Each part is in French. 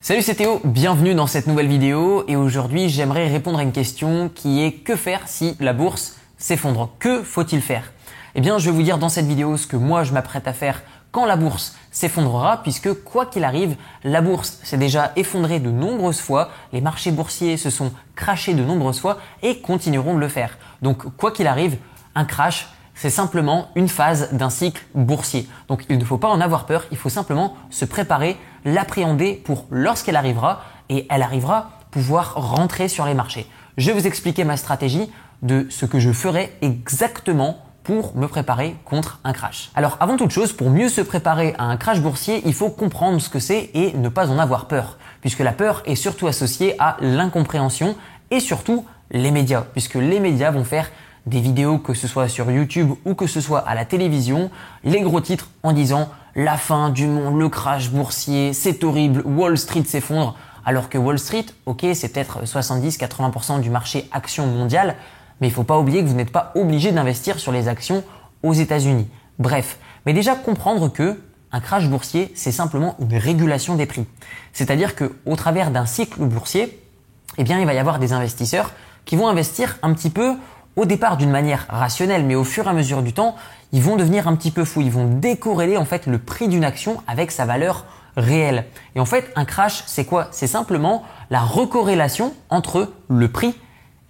Salut c'est Théo, bienvenue dans cette nouvelle vidéo et aujourd'hui j'aimerais répondre à une question qui est que faire si la bourse s'effondre? Que faut-il faire? Eh bien je vais vous dire dans cette vidéo ce que moi je m'apprête à faire quand la bourse s'effondrera puisque quoi qu'il arrive, la bourse s'est déjà effondrée de nombreuses fois, les marchés boursiers se sont crachés de nombreuses fois et continueront de le faire. Donc quoi qu'il arrive, un crash, c'est simplement une phase d'un cycle boursier. Donc il ne faut pas en avoir peur, il faut simplement se préparer, l'appréhender pour lorsqu'elle arrivera et elle arrivera pouvoir rentrer sur les marchés. Je vais vous expliquer ma stratégie de ce que je ferai exactement pour me préparer contre un crash. Alors avant toute chose, pour mieux se préparer à un crash boursier, il faut comprendre ce que c'est et ne pas en avoir peur, puisque la peur est surtout associée à l'incompréhension et surtout les médias, puisque les médias vont faire des vidéos, que ce soit sur YouTube ou que ce soit à la télévision, les gros titres en disant la fin du monde, le crash boursier, c'est horrible, Wall Street s'effondre, alors que Wall Street, ok, c'est peut-être 70-80% du marché action mondial, mais il faut pas oublier que vous n'êtes pas obligé d'investir sur les actions aux États-Unis. Bref, mais déjà comprendre que un crash boursier, c'est simplement une régulation des prix. C'est-à-dire que au travers d'un cycle boursier, eh bien, il va y avoir des investisseurs qui vont investir un petit peu au départ d'une manière rationnelle, mais au fur et à mesure du temps, ils vont devenir un petit peu fous. Ils vont décorréler en fait le prix d'une action avec sa valeur réelle. Et en fait, un crash, c'est quoi? C'est simplement la recorrélation entre le prix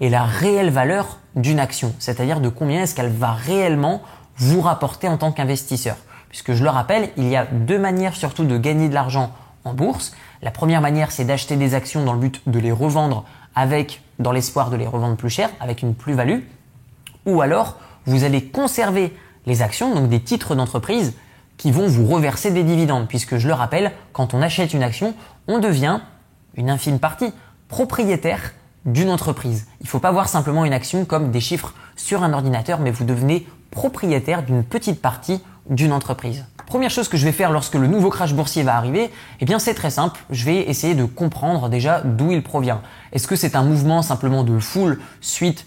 et la réelle valeur d'une action, c'est-à-dire de combien est-ce qu'elle va réellement vous rapporter en tant qu'investisseur. Puisque je le rappelle, il y a deux manières surtout de gagner de l'argent en bourse. La première manière, c'est d'acheter des actions dans le but de les revendre avec, dans l'espoir de les revendre plus cher, avec une plus-value ou alors vous allez conserver les actions, donc des titres d'entreprise qui vont vous reverser des dividendes, puisque je le rappelle, quand on achète une action, on devient une infime partie propriétaire d'une entreprise. Il ne faut pas voir simplement une action comme des chiffres sur un ordinateur, mais vous devenez propriétaire d'une petite partie d'une entreprise. Première chose que je vais faire lorsque le nouveau crash boursier va arriver, eh bien c'est très simple, je vais essayer de comprendre déjà d'où il provient. Est-ce que c'est un mouvement simplement de foule suite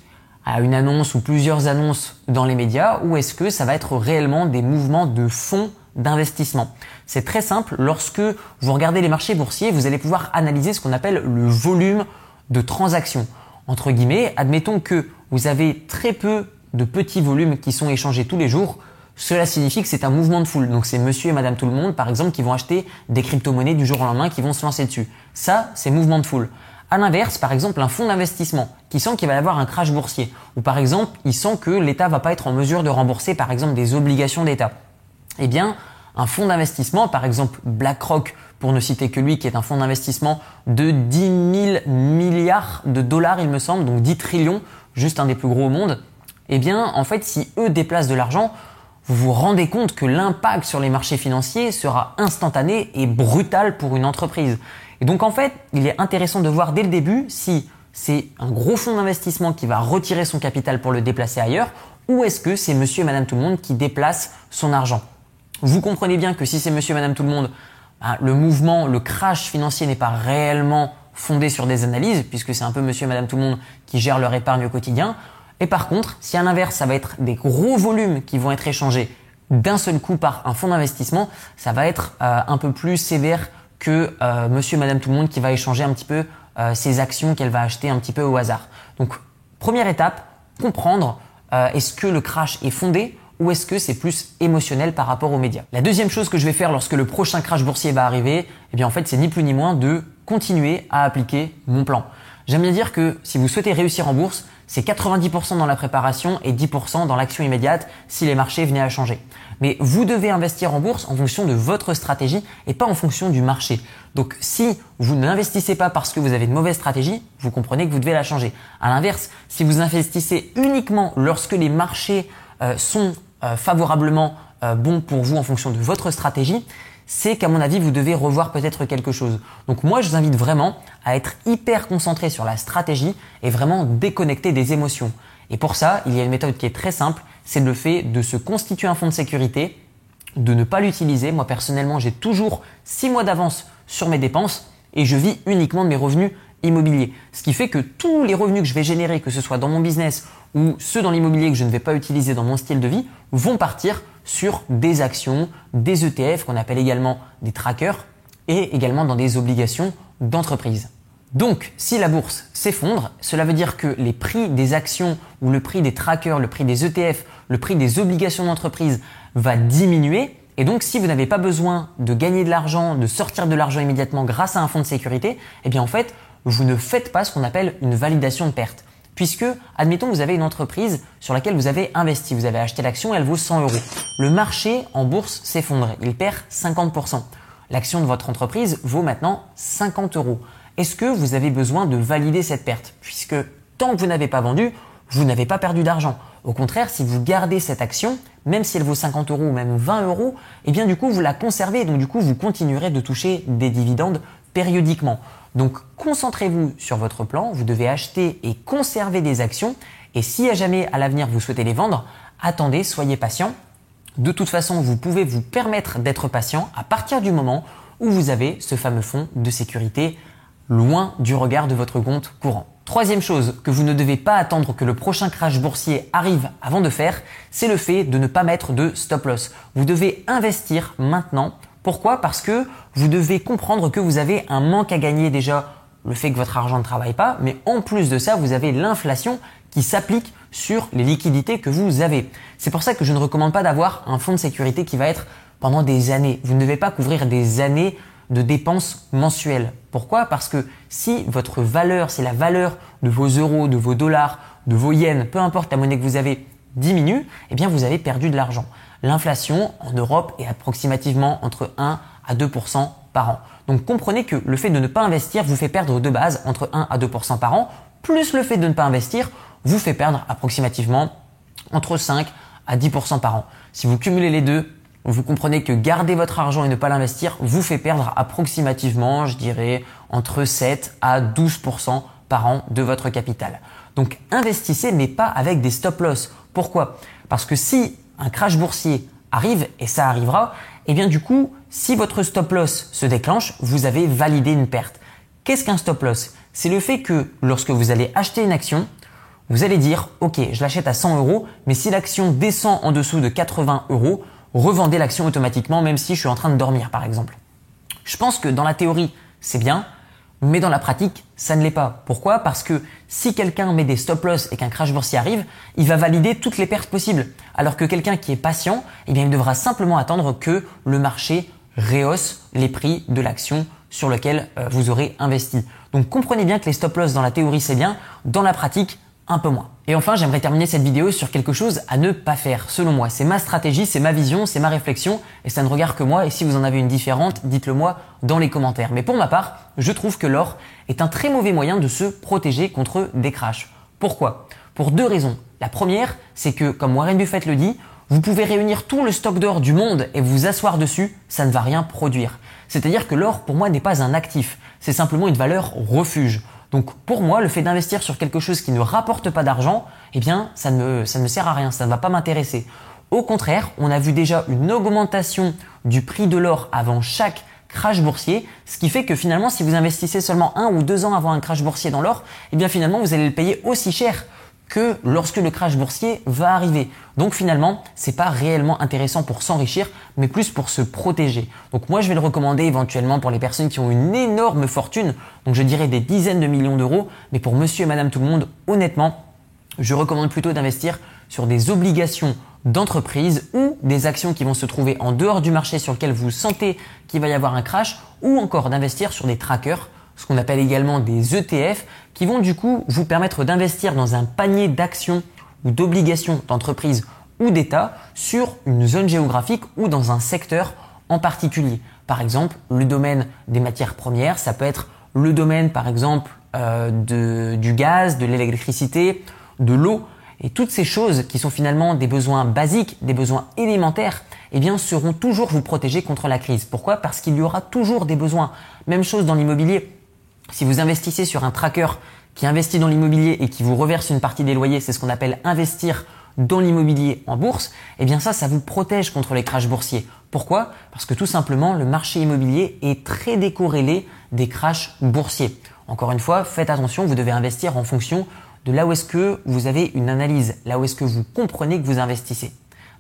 à une annonce ou plusieurs annonces dans les médias ou est-ce que ça va être réellement des mouvements de fonds d'investissement? C'est très simple, lorsque vous regardez les marchés boursiers, vous allez pouvoir analyser ce qu'on appelle le volume de transactions. Entre guillemets, admettons que vous avez très peu de petits volumes qui sont échangés tous les jours, cela signifie que c'est un mouvement de foule. Donc c'est monsieur et madame tout le monde, par exemple, qui vont acheter des crypto-monnaies du jour au lendemain, qui vont se lancer dessus. Ça, c'est mouvement de foule. À l'inverse, par exemple, un fonds d'investissement qui sent qu'il va y avoir un crash boursier, ou par exemple, il sent que l'État va pas être en mesure de rembourser, par exemple, des obligations d'État. Eh bien, un fonds d'investissement, par exemple BlackRock, pour ne citer que lui, qui est un fonds d'investissement de 10 000 milliards de dollars, il me semble, donc 10 trillions, juste un des plus gros au monde, eh bien, en fait, si eux déplacent de l'argent, vous vous rendez compte que l'impact sur les marchés financiers sera instantané et brutal pour une entreprise. Et donc en fait, il est intéressant de voir dès le début si c'est un gros fonds d'investissement qui va retirer son capital pour le déplacer ailleurs ou est-ce que c'est monsieur et madame tout le monde qui déplace son argent. Vous comprenez bien que si c'est monsieur et madame tout le monde, ben, le mouvement, le crash financier n'est pas réellement fondé sur des analyses puisque c'est un peu monsieur et madame tout le monde qui gèrent leur épargne au quotidien. Et par contre, si à l'inverse, ça va être des gros volumes qui vont être échangés d'un seul coup par un fonds d'investissement, ça va être euh, un peu plus sévère que euh, monsieur et madame tout le monde qui va échanger un petit peu euh, ses actions qu'elle va acheter un petit peu au hasard. Donc, première étape, comprendre euh, est-ce que le crash est fondé ou est-ce que c'est plus émotionnel par rapport aux médias. La deuxième chose que je vais faire lorsque le prochain crash boursier va arriver, eh bien en fait, c'est ni plus ni moins de continuer à appliquer mon plan. J'aime bien dire que si vous souhaitez réussir en bourse, c'est 90% dans la préparation et 10% dans l'action immédiate si les marchés venaient à changer. Mais vous devez investir en bourse en fonction de votre stratégie et pas en fonction du marché. Donc si vous n'investissez pas parce que vous avez une mauvaise stratégie, vous comprenez que vous devez la changer. À l'inverse, si vous investissez uniquement lorsque les marchés euh, sont euh, favorablement euh, bons pour vous en fonction de votre stratégie, c'est qu'à mon avis, vous devez revoir peut-être quelque chose. Donc moi, je vous invite vraiment à être hyper concentré sur la stratégie et vraiment déconnecter des émotions. Et pour ça, il y a une méthode qui est très simple, c'est le fait de se constituer un fonds de sécurité, de ne pas l'utiliser. Moi, personnellement, j'ai toujours 6 mois d'avance sur mes dépenses et je vis uniquement de mes revenus immobiliers. Ce qui fait que tous les revenus que je vais générer, que ce soit dans mon business ou ceux dans l'immobilier que je ne vais pas utiliser dans mon style de vie, vont partir sur des actions, des ETF qu'on appelle également des trackers et également dans des obligations d'entreprise. Donc, si la bourse s'effondre, cela veut dire que les prix des actions ou le prix des trackers, le prix des ETF, le prix des obligations d'entreprise va diminuer. Et donc, si vous n'avez pas besoin de gagner de l'argent, de sortir de l'argent immédiatement grâce à un fonds de sécurité, eh bien, en fait, vous ne faites pas ce qu'on appelle une validation de perte. Puisque, admettons, vous avez une entreprise sur laquelle vous avez investi, vous avez acheté l'action, elle vaut 100 euros. Le marché en bourse s'effondre, il perd 50%. L'action de votre entreprise vaut maintenant 50 euros est-ce que vous avez besoin de valider cette perte? Puisque tant que vous n'avez pas vendu, vous n'avez pas perdu d'argent. Au contraire, si vous gardez cette action, même si elle vaut 50 euros ou même 20 euros, eh bien du coup vous la conservez, donc du coup vous continuerez de toucher des dividendes périodiquement. Donc concentrez-vous sur votre plan, vous devez acheter et conserver des actions, et si à jamais à l'avenir vous souhaitez les vendre, attendez, soyez patient. De toute façon, vous pouvez vous permettre d'être patient à partir du moment où vous avez ce fameux fonds de sécurité loin du regard de votre compte courant. Troisième chose que vous ne devez pas attendre que le prochain crash boursier arrive avant de faire, c'est le fait de ne pas mettre de stop loss. Vous devez investir maintenant. Pourquoi? Parce que vous devez comprendre que vous avez un manque à gagner déjà le fait que votre argent ne travaille pas, mais en plus de ça, vous avez l'inflation qui s'applique sur les liquidités que vous avez. C'est pour ça que je ne recommande pas d'avoir un fonds de sécurité qui va être pendant des années. Vous ne devez pas couvrir des années de dépenses mensuelles. Pourquoi? Parce que si votre valeur, si la valeur de vos euros, de vos dollars, de vos yens, peu importe la monnaie que vous avez, diminue, eh bien vous avez perdu de l'argent. L'inflation en Europe est approximativement entre 1 à 2% par an. Donc comprenez que le fait de ne pas investir vous fait perdre de base entre 1 à 2% par an, plus le fait de ne pas investir vous fait perdre approximativement entre 5 à 10% par an. Si vous cumulez les deux, vous comprenez que garder votre argent et ne pas l'investir vous fait perdre approximativement, je dirais, entre 7 à 12% par an de votre capital. Donc investissez mais pas avec des stop loss. Pourquoi? Parce que si un crash boursier arrive, et ça arrivera, et eh bien du coup, si votre stop loss se déclenche, vous avez validé une perte. Qu'est-ce qu'un stop loss? C'est le fait que lorsque vous allez acheter une action, vous allez dire, ok, je l'achète à 100 euros, mais si l'action descend en dessous de 80 euros, revendez l'action automatiquement même si je suis en train de dormir par exemple. Je pense que dans la théorie, c'est bien, mais dans la pratique, ça ne l'est pas. Pourquoi? Parce que si quelqu'un met des stop loss et qu'un crash boursier arrive, il va valider toutes les pertes possibles. Alors que quelqu'un qui est patient, eh bien, il devra simplement attendre que le marché rehausse les prix de l'action sur lequel euh, vous aurez investi. Donc comprenez bien que les stop loss dans la théorie c'est bien, dans la pratique un peu moins. Et enfin, j'aimerais terminer cette vidéo sur quelque chose à ne pas faire, selon moi. C'est ma stratégie, c'est ma vision, c'est ma réflexion, et ça ne regarde que moi, et si vous en avez une différente, dites-le moi dans les commentaires. Mais pour ma part, je trouve que l'or est un très mauvais moyen de se protéger contre des crashs. Pourquoi? Pour deux raisons. La première, c'est que, comme Warren Buffett le dit, vous pouvez réunir tout le stock d'or du monde et vous asseoir dessus, ça ne va rien produire. C'est-à-dire que l'or, pour moi, n'est pas un actif, c'est simplement une valeur refuge. Donc pour moi, le fait d'investir sur quelque chose qui ne rapporte pas d'argent, eh bien, ça ne, ça ne sert à rien, ça ne va pas m'intéresser. Au contraire, on a vu déjà une augmentation du prix de l'or avant chaque crash boursier, ce qui fait que finalement, si vous investissez seulement un ou deux ans avant un crash boursier dans l'or, eh bien finalement, vous allez le payer aussi cher que lorsque le crash boursier va arriver. Donc finalement, c'est pas réellement intéressant pour s'enrichir, mais plus pour se protéger. Donc moi, je vais le recommander éventuellement pour les personnes qui ont une énorme fortune, donc je dirais des dizaines de millions d'euros, mais pour monsieur et madame tout le monde, honnêtement, je recommande plutôt d'investir sur des obligations d'entreprise ou des actions qui vont se trouver en dehors du marché sur lequel vous sentez qu'il va y avoir un crash ou encore d'investir sur des trackers ce qu'on appelle également des ETF, qui vont du coup vous permettre d'investir dans un panier d'actions ou d'obligations d'entreprise ou d'État sur une zone géographique ou dans un secteur en particulier. Par exemple, le domaine des matières premières, ça peut être le domaine par exemple euh, de, du gaz, de l'électricité, de l'eau. Et toutes ces choses qui sont finalement des besoins basiques, des besoins élémentaires, eh bien, seront toujours vous protéger contre la crise. Pourquoi? Parce qu'il y aura toujours des besoins. Même chose dans l'immobilier. Si vous investissez sur un tracker qui investit dans l'immobilier et qui vous reverse une partie des loyers, c'est ce qu'on appelle investir dans l'immobilier en bourse, eh bien ça, ça vous protège contre les crashs boursiers. Pourquoi? Parce que tout simplement, le marché immobilier est très décorrélé des crashs boursiers. Encore une fois, faites attention, vous devez investir en fonction de là où est-ce que vous avez une analyse, là où est-ce que vous comprenez que vous investissez.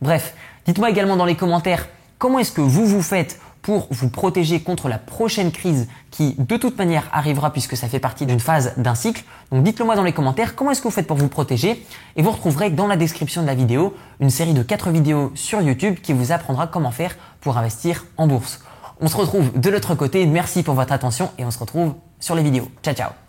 Bref, dites-moi également dans les commentaires comment est-ce que vous vous faites pour vous protéger contre la prochaine crise qui de toute manière arrivera puisque ça fait partie d'une phase d'un cycle. Donc dites-le moi dans les commentaires comment est-ce que vous faites pour vous protéger? Et vous retrouverez dans la description de la vidéo une série de 4 vidéos sur YouTube qui vous apprendra comment faire pour investir en bourse. On se retrouve de l'autre côté, merci pour votre attention et on se retrouve sur les vidéos. Ciao ciao